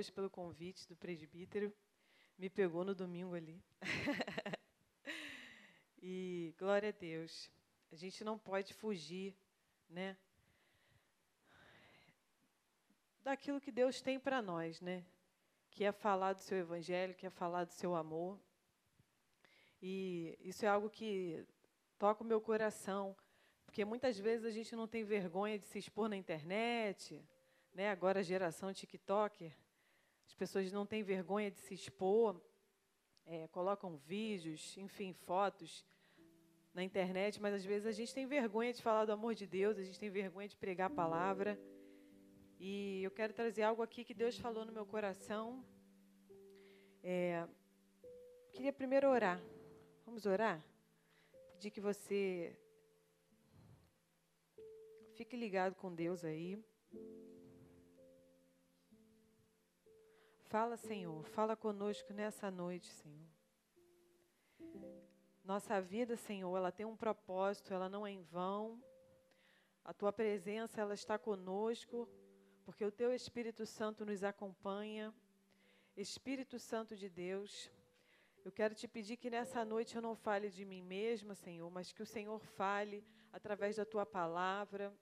Deus pelo convite do presbítero. Me pegou no domingo ali. e glória a Deus. A gente não pode fugir, né? Daquilo que Deus tem para nós, né? Que é falar do seu evangelho, que é falar do seu amor. E isso é algo que toca o meu coração, porque muitas vezes a gente não tem vergonha de se expor na internet, né? Agora a geração TikToker, as pessoas não têm vergonha de se expor, é, colocam vídeos, enfim, fotos na internet, mas às vezes a gente tem vergonha de falar do amor de Deus, a gente tem vergonha de pregar a palavra. E eu quero trazer algo aqui que Deus falou no meu coração. É, queria primeiro orar. Vamos orar? Pedir que você fique ligado com Deus aí. Fala, Senhor, fala conosco nessa noite, Senhor. Nossa vida, Senhor, ela tem um propósito, ela não é em vão. A tua presença, ela está conosco, porque o teu Espírito Santo nos acompanha. Espírito Santo de Deus, eu quero te pedir que nessa noite eu não fale de mim mesma, Senhor, mas que o Senhor fale através da tua palavra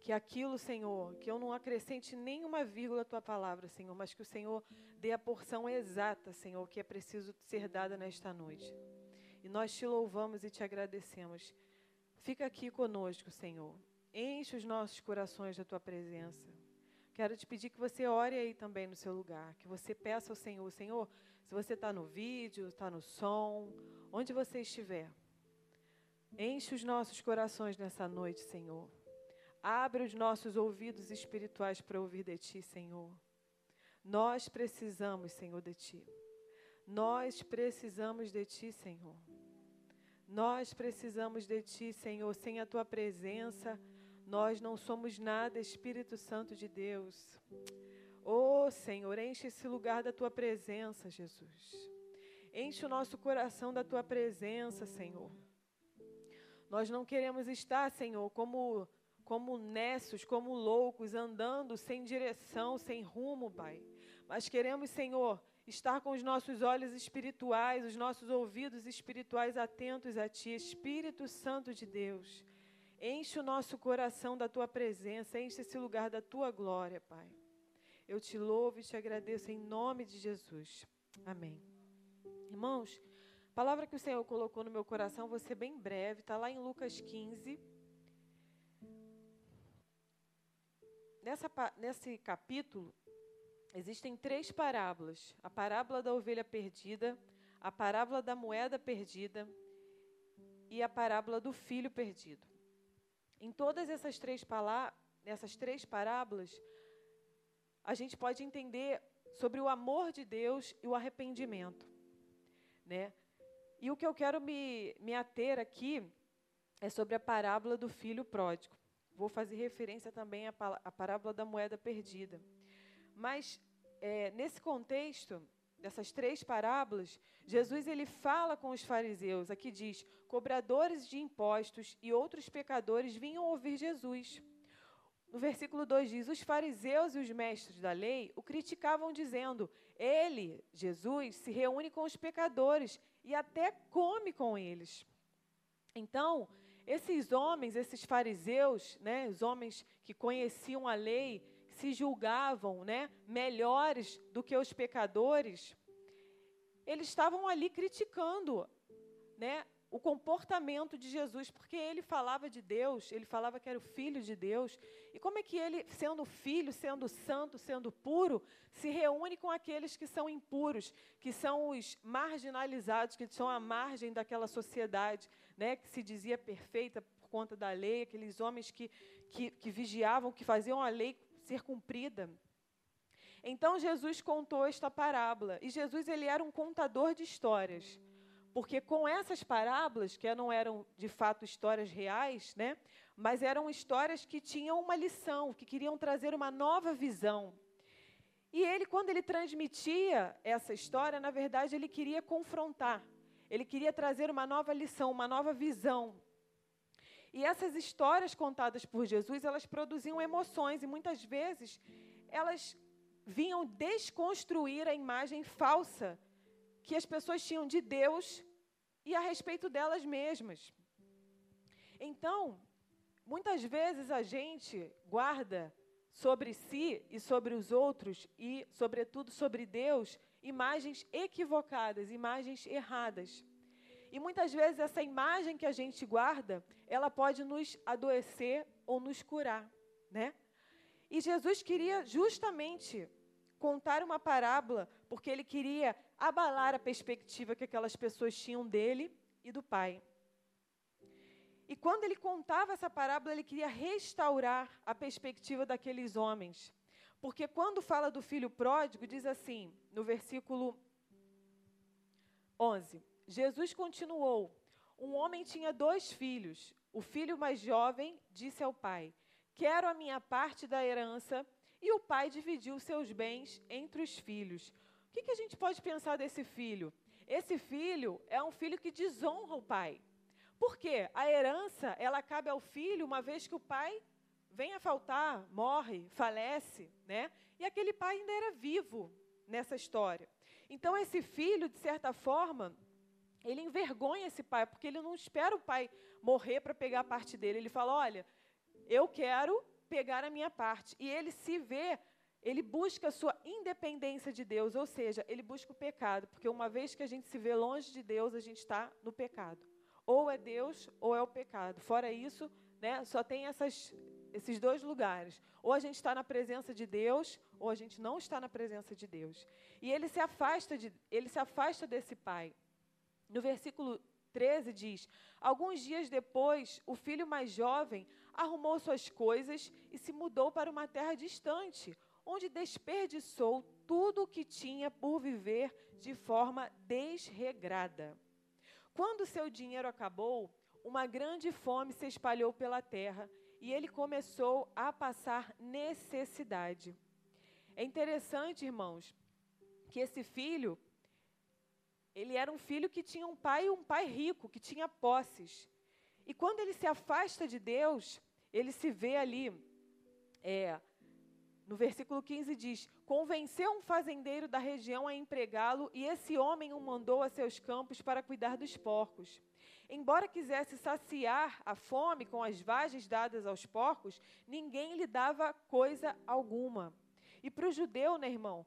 que aquilo, Senhor, que eu não acrescente nenhuma vírgula à tua palavra, Senhor, mas que o Senhor dê a porção exata, Senhor, que é preciso ser dada nesta noite. E nós te louvamos e te agradecemos. Fica aqui conosco, Senhor. Enche os nossos corações da tua presença. Quero te pedir que você ore aí também no seu lugar, que você peça ao Senhor, Senhor, se você está no vídeo, está no som, onde você estiver, enche os nossos corações nessa noite, Senhor. Abre os nossos ouvidos espirituais para ouvir de Ti, Senhor. Nós precisamos, Senhor, de Ti. Nós precisamos de Ti, Senhor. Nós precisamos de Ti, Senhor. Sem a Tua presença, nós não somos nada, Espírito Santo de Deus. Oh, Senhor, enche esse lugar da Tua presença, Jesus. Enche o nosso coração da Tua presença, Senhor. Nós não queremos estar, Senhor, como como nessos, como loucos, andando sem direção, sem rumo, Pai. Mas queremos, Senhor, estar com os nossos olhos espirituais, os nossos ouvidos espirituais atentos a Ti, Espírito Santo de Deus. Enche o nosso coração da Tua presença, enche esse lugar da Tua glória, Pai. Eu te louvo e te agradeço em nome de Jesus. Amém. Irmãos, a palavra que o Senhor colocou no meu coração, vou ser bem breve, está lá em Lucas 15. Nessa, nesse capítulo, existem três parábolas: a parábola da ovelha perdida, a parábola da moeda perdida e a parábola do filho perdido. Em todas essas três, nessas três parábolas, a gente pode entender sobre o amor de Deus e o arrependimento. Né? E o que eu quero me, me ater aqui é sobre a parábola do filho pródigo. Vou fazer referência também à, parábola da moeda perdida. Mas, é, nesse contexto, dessas três parábolas, Jesus ele fala com os fariseus. Aqui diz: cobradores de impostos e outros pecadores vinham ouvir Jesus. No versículo 2 diz: Os fariseus e os mestres da lei o criticavam, dizendo: Ele, Jesus, se reúne com os pecadores e até come com eles. Então, esses homens, esses fariseus, né, os homens que conheciam a lei, se julgavam né, melhores do que os pecadores, eles estavam ali criticando né, o comportamento de Jesus, porque ele falava de Deus, ele falava que era o filho de Deus. E como é que ele, sendo filho, sendo santo, sendo puro, se reúne com aqueles que são impuros, que são os marginalizados, que são à margem daquela sociedade, né, que se dizia perfeita por conta da lei, aqueles homens que, que, que vigiavam, que faziam a lei ser cumprida. Então Jesus contou esta parábola, e Jesus ele era um contador de histórias. Porque com essas parábolas, que não eram de fato histórias reais, né, mas eram histórias que tinham uma lição, que queriam trazer uma nova visão. E ele, quando ele transmitia essa história, na verdade, ele queria confrontar, ele queria trazer uma nova lição, uma nova visão. E essas histórias contadas por Jesus, elas produziam emoções e muitas vezes elas vinham desconstruir a imagem falsa que as pessoas tinham de Deus e a respeito delas mesmas. Então, muitas vezes a gente guarda sobre si e sobre os outros e, sobretudo, sobre Deus, imagens equivocadas, imagens erradas. E muitas vezes essa imagem que a gente guarda, ela pode nos adoecer ou nos curar, né? E Jesus queria justamente contar uma parábola, porque ele queria abalar a perspectiva que aquelas pessoas tinham dele e do Pai. E quando ele contava essa parábola, ele queria restaurar a perspectiva daqueles homens. Porque quando fala do filho pródigo, diz assim, no versículo 11: Jesus continuou: Um homem tinha dois filhos. O filho mais jovem disse ao pai: Quero a minha parte da herança. E o pai dividiu seus bens entre os filhos. O que, que a gente pode pensar desse filho? Esse filho é um filho que desonra o pai. Por quê? A herança, ela cabe ao filho uma vez que o pai vem a faltar, morre, falece, né? E aquele pai ainda era vivo nessa história. Então esse filho, de certa forma, ele envergonha esse pai, porque ele não espera o pai morrer para pegar a parte dele. Ele fala: "Olha, eu quero pegar a minha parte". E ele se vê, ele busca a sua independência de Deus, ou seja, ele busca o pecado, porque uma vez que a gente se vê longe de Deus, a gente está no pecado. Ou é Deus ou é o pecado. Fora isso, né, só tem essas, esses dois lugares. Ou a gente está na presença de Deus, ou a gente não está na presença de Deus. E ele se afasta, de, ele se afasta desse pai. No versículo 13 diz: Alguns dias depois, o filho mais jovem arrumou suas coisas e se mudou para uma terra distante, onde desperdiçou tudo o que tinha por viver de forma desregrada. Quando seu dinheiro acabou, uma grande fome se espalhou pela terra e ele começou a passar necessidade. É interessante, irmãos, que esse filho, ele era um filho que tinha um pai, um pai rico, que tinha posses. E quando ele se afasta de Deus, ele se vê ali, é, no versículo 15 diz: Convenceu um fazendeiro da região a empregá-lo, e esse homem o mandou a seus campos para cuidar dos porcos. Embora quisesse saciar a fome com as vagens dadas aos porcos, ninguém lhe dava coisa alguma. E para o judeu, né, irmão,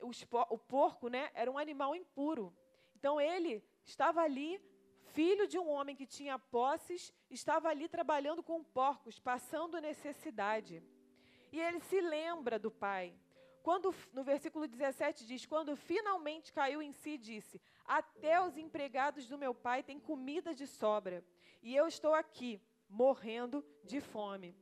o porco né, era um animal impuro. Então ele estava ali, filho de um homem que tinha posses, estava ali trabalhando com porcos, passando necessidade. E ele se lembra do pai. Quando, no versículo 17 diz: Quando finalmente caiu em si, disse: Até os empregados do meu pai têm comida de sobra, e eu estou aqui, morrendo de fome.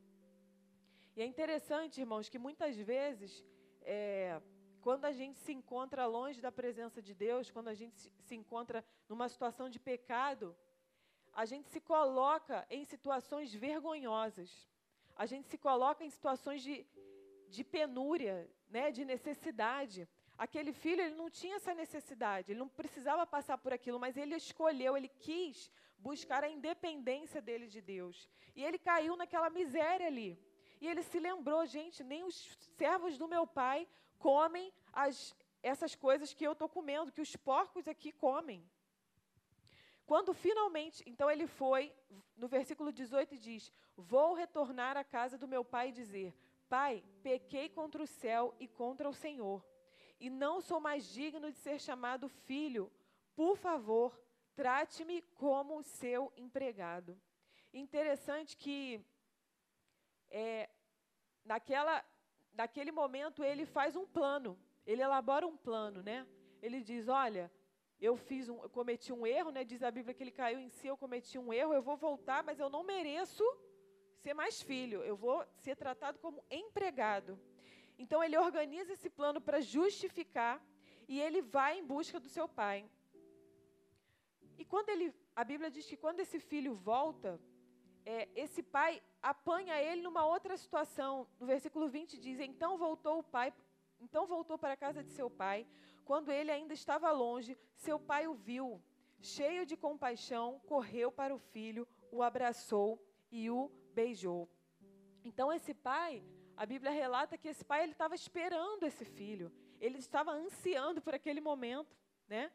E é interessante, irmãos, que muitas vezes, é, quando a gente se encontra longe da presença de Deus, quando a gente se, encontra numa situação de pecado, a gente se coloca em situações vergonhosas a gente se coloca em situações de, de penúria, né, de necessidade. Aquele filho, ele não tinha essa necessidade, ele não precisava passar por aquilo, mas ele escolheu, ele quis buscar a independência dele de Deus. E ele caiu naquela miséria ali. E ele se lembrou, gente, nem os servos do meu pai comem as, essas coisas que eu estou comendo, que os porcos aqui comem. Quando finalmente, então ele foi, no versículo 18 diz: Vou retornar à casa do meu pai e dizer: Pai, pequei contra o céu e contra o Senhor, e não sou mais digno de ser chamado filho. Por favor, trate-me como seu empregado. Interessante que é, naquela, naquele momento ele faz um plano, ele elabora um plano, né? Ele diz: Olha, eu fiz um, eu cometi um erro, né? Diz a Bíblia que ele caiu em si, eu cometi um erro, eu vou voltar, mas eu não mereço ser mais filho, eu vou ser tratado como empregado. Então ele organiza esse plano para justificar e ele vai em busca do seu pai. E quando ele, a Bíblia diz que quando esse filho volta, é, esse pai apanha ele numa outra situação. No versículo 20 diz: Então voltou o pai, então voltou para a casa de seu pai. Quando ele ainda estava longe, seu pai o viu. Cheio de compaixão, correu para o filho, o abraçou e o beijou. Então esse pai a Bíblia relata que esse pai ele estava esperando esse filho. Ele estava ansiando por aquele momento, né?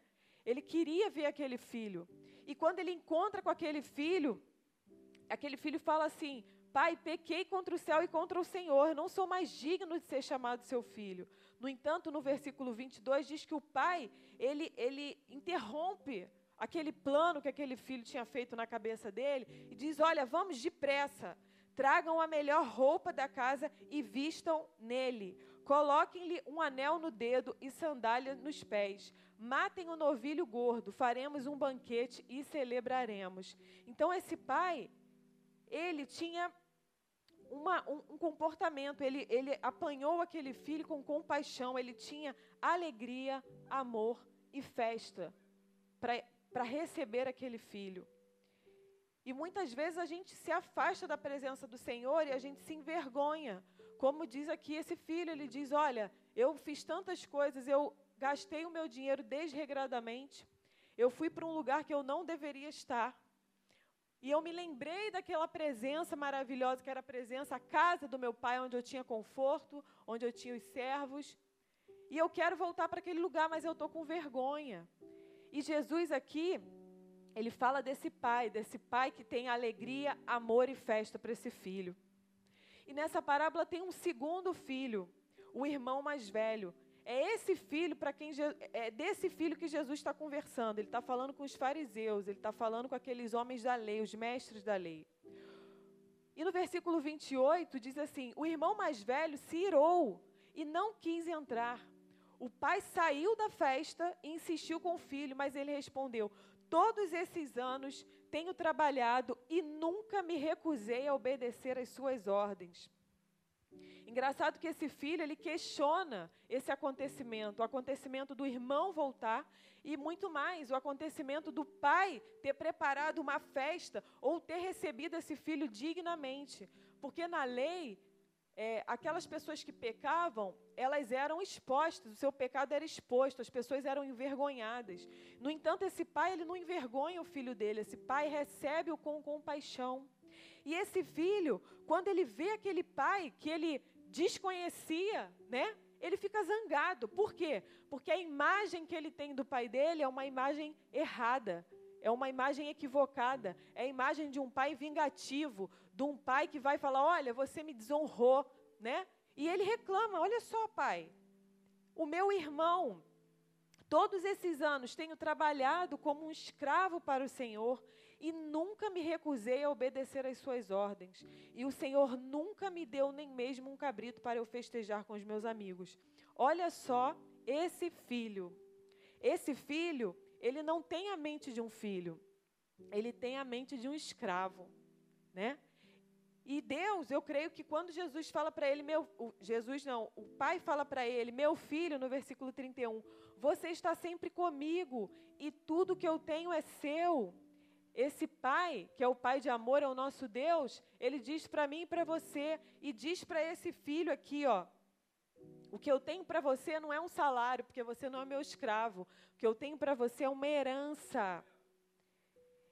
Ele queria ver aquele filho. E quando ele encontra com aquele filho, aquele filho fala assim: Pai, pequei contra o céu e contra o Senhor, não sou mais digno de ser chamado seu filho. No entanto, no versículo 22 diz que o pai, ele, ele interrompe aquele plano que aquele filho tinha feito na cabeça dele e diz: Olha, vamos depressa, tragam a melhor roupa da casa e vistam nele. Coloquem-lhe um anel no dedo e sandália nos pés. Matem o novilho gordo, faremos um banquete e celebraremos. Então, esse pai, ele tinha uma, um, um, comportamento, ele, ele apanhou aquele filho com compaixão, ele tinha alegria, amor e festa para receber aquele filho. E muitas vezes a gente se afasta da presença do Senhor e a gente se envergonha. Como diz aqui esse filho, ele diz: Olha, eu fiz tantas coisas, eu gastei o meu dinheiro desregradamente, eu fui para um lugar que eu não deveria estar. E eu me lembrei daquela presença maravilhosa que era a presença, a casa do meu pai, onde eu tinha conforto, onde eu tinha os servos. E eu quero voltar para aquele lugar, mas eu estou com vergonha. E Jesus aqui, ele fala desse pai, desse pai que tem alegria, amor e festa para esse filho. E nessa parábola tem um segundo filho, o irmão mais velho, é esse filho para quem é desse filho que Jesus está conversando. Ele está falando com os fariseus, ele está falando com aqueles homens da lei, os mestres da lei. E no versículo 28 diz assim: O irmão mais velho se irou e não quis entrar. O pai saiu da festa e insistiu com o filho, mas ele respondeu: Todos esses anos tenho trabalhado e nunca me recusei a obedecer às suas ordens. Engraçado que esse filho, ele questiona esse acontecimento, o acontecimento do irmão voltar e muito mais, o acontecimento do pai ter preparado uma festa ou ter recebido esse filho dignamente. Porque na lei, é, aquelas pessoas que pecavam, elas eram expostas, o seu pecado era exposto, as pessoas eram envergonhadas. No entanto, esse pai, ele não envergonha o filho dele, esse pai recebe-o com compaixão. E esse filho, quando ele vê aquele pai que ele desconhecia, né? Ele fica zangado. Por quê? Porque a imagem que ele tem do pai dele é uma imagem errada, é uma imagem equivocada, é a imagem de um pai vingativo, de um pai que vai falar: "Olha, você me desonrou", né? E ele reclama: "Olha só, pai, o meu irmão Todos esses anos tenho trabalhado como um escravo para o Senhor e nunca me recusei a obedecer às suas ordens. E o Senhor nunca me deu nem mesmo um cabrito para eu festejar com os meus amigos. Olha só esse filho. Esse filho, ele não tem a mente de um filho. Ele tem a mente de um escravo, né? E Deus, eu creio que quando Jesus fala para ele, meu, Jesus não, o pai fala para ele, meu filho, no versículo 31, você está sempre comigo e tudo que eu tenho é seu. Esse pai, que é o pai de amor, é o nosso Deus, ele diz para mim e para você, e diz para esse filho aqui, ó. O que eu tenho para você não é um salário, porque você não é meu escravo. O que eu tenho para você é uma herança.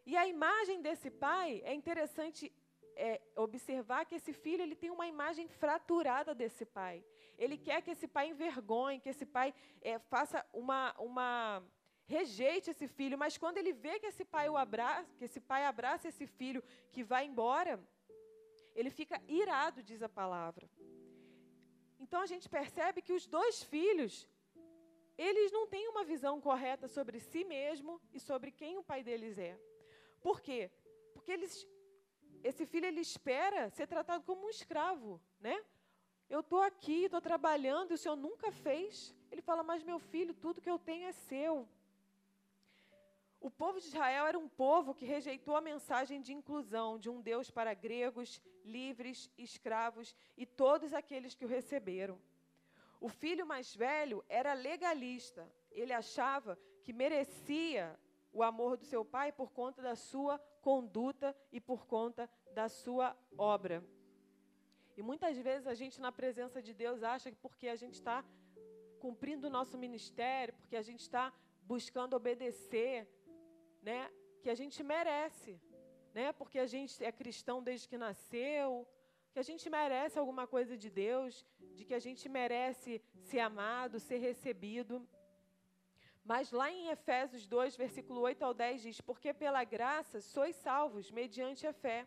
E a imagem desse pai é interessante é, observar que esse filho ele tem uma imagem fraturada desse pai. Ele quer que esse pai envergonhe, que esse pai é, faça uma, uma rejeite esse filho, mas quando ele vê que esse pai o abraça, que esse pai abraça esse filho que vai embora, ele fica irado, diz a palavra. Então a gente percebe que os dois filhos, eles não têm uma visão correta sobre si mesmo e sobre quem o pai deles é. Por quê? Porque eles, esse filho ele espera ser tratado como um escravo, né? Eu estou aqui, estou trabalhando, e o senhor nunca fez. Ele fala, mas meu filho, tudo que eu tenho é seu. O povo de Israel era um povo que rejeitou a mensagem de inclusão de um Deus para gregos, livres, escravos e todos aqueles que o receberam. O filho mais velho era legalista. Ele achava que merecia o amor do seu pai por conta da sua conduta e por conta da sua obra. E muitas vezes a gente, na presença de Deus, acha que porque a gente está cumprindo o nosso ministério, porque a gente está buscando obedecer, né, que a gente merece, né? Porque a gente é cristão desde que nasceu, que a gente merece alguma coisa de Deus, de que a gente merece ser amado, ser recebido. Mas lá em Efésios 2, versículo 8 ao 10 diz: Porque pela graça sois salvos mediante a fé.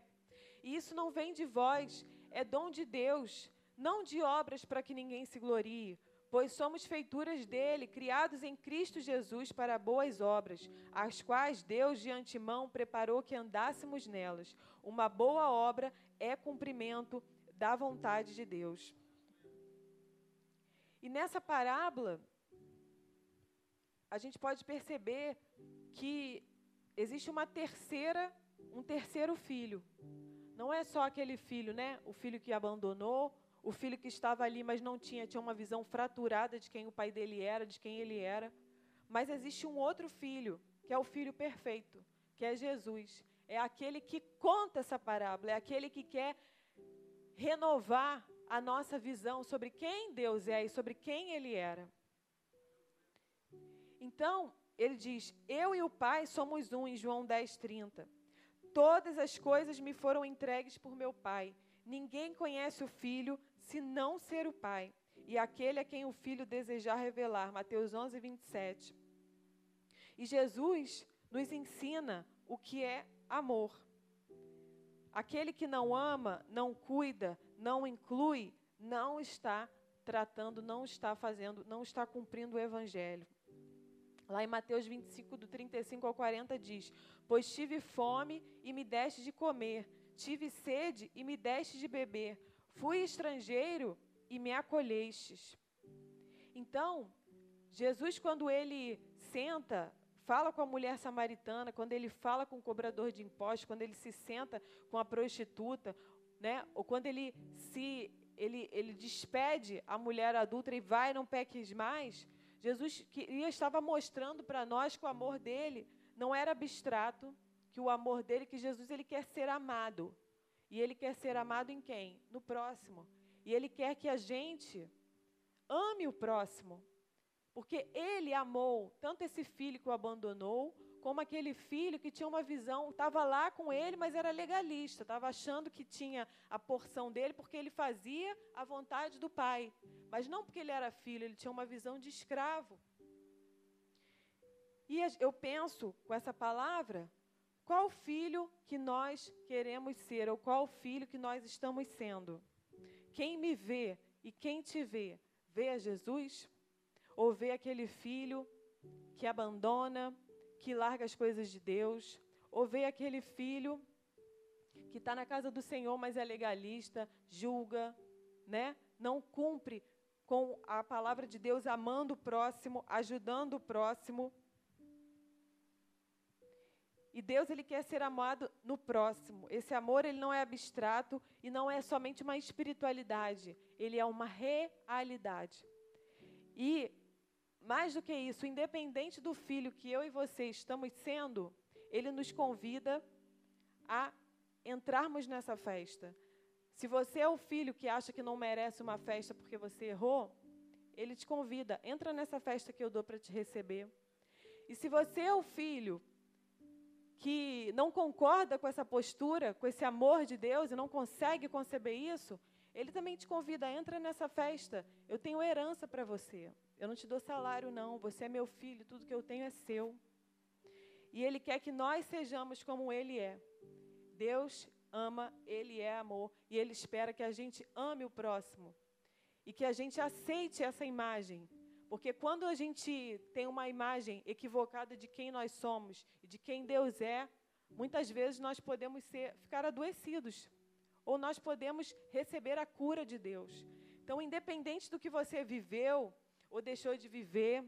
E isso não vem de vós, é dom de Deus, não de obras para que ninguém se glorie, pois somos feituras dele, criados em Cristo Jesus para boas obras, as quais Deus de antemão preparou que andássemos nelas. Uma boa obra é cumprimento da vontade de Deus. E nessa parábola, a gente pode perceber que existe uma terceira, um terceiro filho. Não é só aquele filho, né? O filho que abandonou, o filho que estava ali, mas não tinha, tinha uma visão fraturada de quem o pai dele era, de quem ele era. Mas existe um outro filho, que é o filho perfeito, que é Jesus. É aquele que conta essa parábola, é aquele que quer renovar a nossa visão sobre quem Deus é e sobre quem Ele era. Então, ele diz: Eu e o Pai somos um, em João 10, 30. Todas as coisas me foram entregues por meu Pai. Ninguém conhece o Filho se não ser o Pai, e aquele a quem o Filho desejar revelar. Mateus 11, 27. E Jesus nos ensina o que é amor. Aquele que não ama, não cuida, não inclui, não está tratando, não está fazendo, não está cumprindo o evangelho. Lá em Mateus 25, do 35 ao 40, diz: Pois tive fome e me deste de comer, tive sede e me deste de beber, fui estrangeiro e me acolhestes. Então, Jesus, quando ele senta fala com a mulher samaritana, quando ele fala com o cobrador de impostos, quando ele se senta com a prostituta, né? ou quando ele se ele, ele despede a mulher adulta e vai, não peques mais, Jesus queria, estava mostrando para nós que o amor dele não era abstrato, que o amor dele, que Jesus ele quer ser amado. E ele quer ser amado em quem? No próximo. E ele quer que a gente ame o próximo. Porque ele amou tanto esse filho que o abandonou, como aquele filho que tinha uma visão, estava lá com ele, mas era legalista, estava achando que tinha a porção dele porque ele fazia a vontade do pai. Mas não porque ele era filho, ele tinha uma visão de escravo. E eu penso com essa palavra, qual filho que nós queremos ser, ou qual filho que nós estamos sendo? Quem me vê e quem te vê, vê a Jesus? Ou vê aquele filho que abandona, que larga as coisas de Deus? Ou vê aquele filho que está na casa do Senhor, mas é legalista, julga, né? não cumpre com a palavra de Deus, amando o próximo, ajudando o próximo. E Deus ele quer ser amado no próximo. Esse amor ele não é abstrato e não é somente uma espiritualidade, ele é uma realidade. E mais do que isso, independente do filho que eu e você estamos sendo, ele nos convida a entrarmos nessa festa. Se você é o filho que acha que não merece uma festa porque você errou, ele te convida, entra nessa festa que eu dou para te receber. E se você é o filho que não concorda com essa postura, com esse amor de Deus e não consegue conceber isso, ele também te convida, entra nessa festa. Eu tenho herança para você. Eu não te dou salário, não. Você é meu filho, tudo que eu tenho é seu. E Ele quer que nós sejamos como Ele é. Deus ama, Ele é amor. E Ele espera que a gente ame o próximo. E que a gente aceite essa imagem. Porque quando a gente tem uma imagem equivocada de quem nós somos e de quem Deus é, muitas vezes nós podemos ser, ficar adoecidos. Ou nós podemos receber a cura de Deus. Então, independente do que você viveu, ou deixou de viver,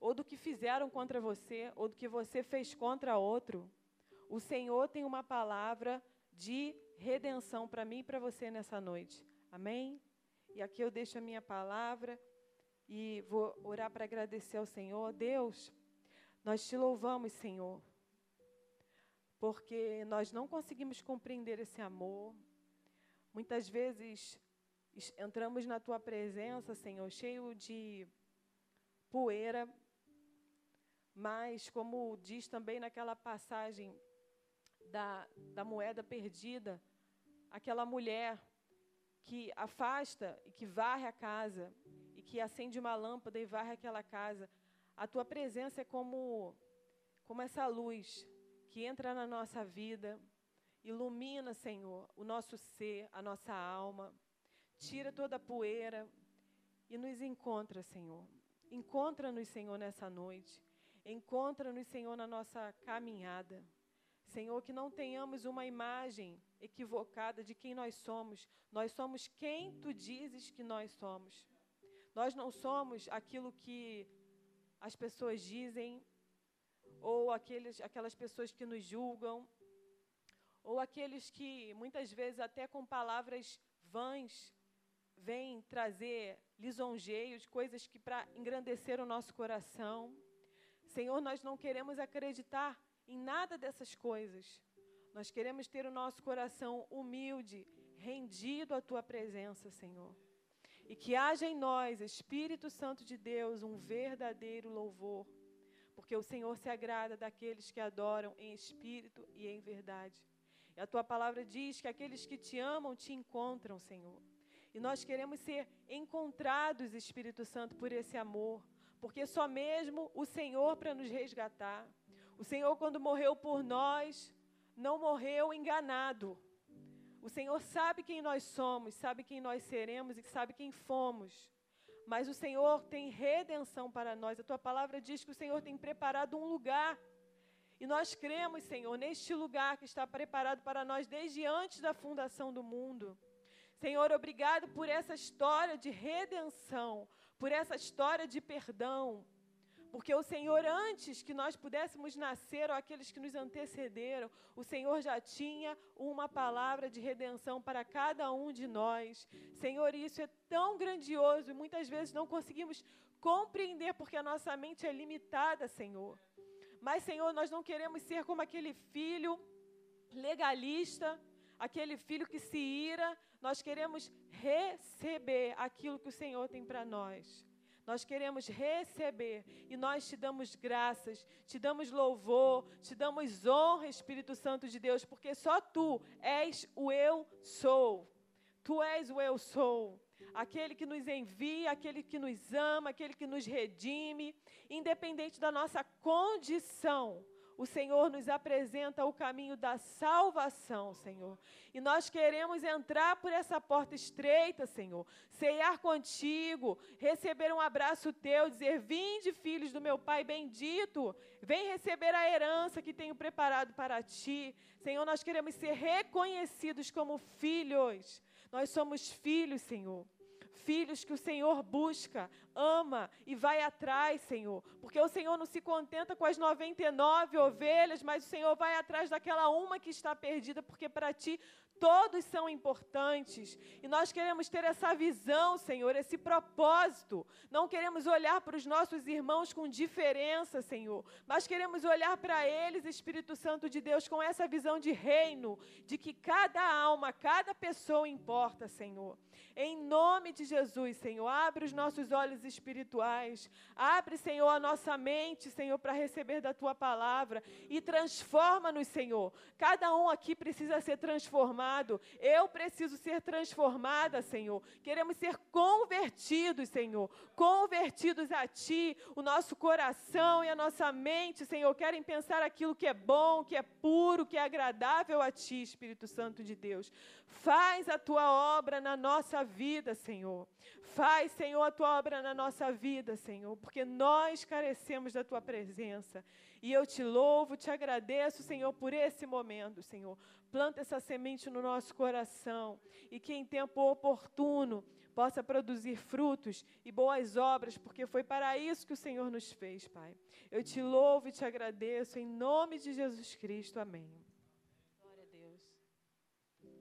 ou do que fizeram contra você, ou do que você fez contra outro, o Senhor tem uma palavra de redenção para mim e para você nessa noite. Amém? E aqui eu deixo a minha palavra e vou orar para agradecer ao Senhor. Deus, nós te louvamos, Senhor, porque nós não conseguimos compreender esse amor. Muitas vezes entramos na tua presença, Senhor, cheio de poeira, mas, como diz também naquela passagem da, da moeda perdida, aquela mulher que afasta e que varre a casa e que acende uma lâmpada e varre aquela casa. A tua presença é como como essa luz que entra na nossa vida, ilumina, Senhor, o nosso ser, a nossa alma, tira toda a poeira e nos encontra, Senhor. Encontra-nos, Senhor, nessa noite. Encontra-nos, Senhor, na nossa caminhada. Senhor, que não tenhamos uma imagem equivocada de quem nós somos. Nós somos quem tu dizes que nós somos. Nós não somos aquilo que as pessoas dizem, ou aqueles, aquelas pessoas que nos julgam, ou aqueles que muitas vezes até com palavras vãs vêm trazer lisonjeios, coisas que para engrandecer o nosso coração. Senhor, nós não queremos acreditar em nada dessas coisas. Nós queremos ter o nosso coração humilde, rendido à tua presença, Senhor. E que haja em nós, Espírito Santo de Deus, um verdadeiro louvor porque o Senhor se agrada daqueles que adoram em espírito e em verdade. E a tua palavra diz que aqueles que te amam te encontram, Senhor. E nós queremos ser encontrados, Espírito Santo, por esse amor, porque só mesmo o Senhor para nos resgatar. O Senhor, quando morreu por nós, não morreu enganado. O Senhor sabe quem nós somos, sabe quem nós seremos e sabe quem fomos. Mas o Senhor tem redenção para nós. A tua palavra diz que o Senhor tem preparado um lugar. E nós cremos, Senhor, neste lugar que está preparado para nós desde antes da fundação do mundo. Senhor, obrigado por essa história de redenção, por essa história de perdão. Porque o Senhor, antes que nós pudéssemos nascer, ou aqueles que nos antecederam, o Senhor já tinha uma palavra de redenção para cada um de nós. Senhor, isso é tão grandioso e muitas vezes não conseguimos compreender porque a nossa mente é limitada, Senhor. Mas, Senhor, nós não queremos ser como aquele filho legalista, aquele filho que se ira. Nós queremos receber aquilo que o Senhor tem para nós. Nós queremos receber e nós te damos graças, te damos louvor, te damos honra, Espírito Santo de Deus, porque só tu és o eu sou. Tu és o eu sou. Aquele que nos envia, aquele que nos ama, aquele que nos redime, independente da nossa condição o Senhor nos apresenta o caminho da salvação, Senhor. E nós queremos entrar por essa porta estreita, Senhor, ceiar contigo, receber um abraço teu, dizer: Vinde, filhos do meu Pai bendito, vem receber a herança que tenho preparado para ti. Senhor, nós queremos ser reconhecidos como filhos. Nós somos filhos, Senhor filhos que o Senhor busca, ama e vai atrás, Senhor. Porque o Senhor não se contenta com as 99 ovelhas, mas o Senhor vai atrás daquela uma que está perdida, porque para ti todos são importantes. E nós queremos ter essa visão, Senhor, esse propósito. Não queremos olhar para os nossos irmãos com diferença, Senhor, mas queremos olhar para eles, Espírito Santo de Deus, com essa visão de reino, de que cada alma, cada pessoa importa, Senhor. Em nome de Jesus, Senhor, abre os nossos olhos espirituais. Abre, Senhor, a nossa mente, Senhor, para receber da tua palavra e transforma-nos, Senhor. Cada um aqui precisa ser transformado. Eu preciso ser transformada, Senhor. Queremos ser convertidos, Senhor. Convertidos a ti. O nosso coração e a nossa mente, Senhor, querem pensar aquilo que é bom, que é puro, que é agradável a ti, Espírito Santo de Deus. Faz a tua obra na nossa vida, Senhor. Faz, Senhor, a tua obra na nossa vida, Senhor, porque nós carecemos da tua presença. E eu te louvo, te agradeço, Senhor, por esse momento, Senhor. Planta essa semente no nosso coração e que em tempo oportuno possa produzir frutos e boas obras, porque foi para isso que o Senhor nos fez, Pai. Eu te louvo e te agradeço em nome de Jesus Cristo. Amém.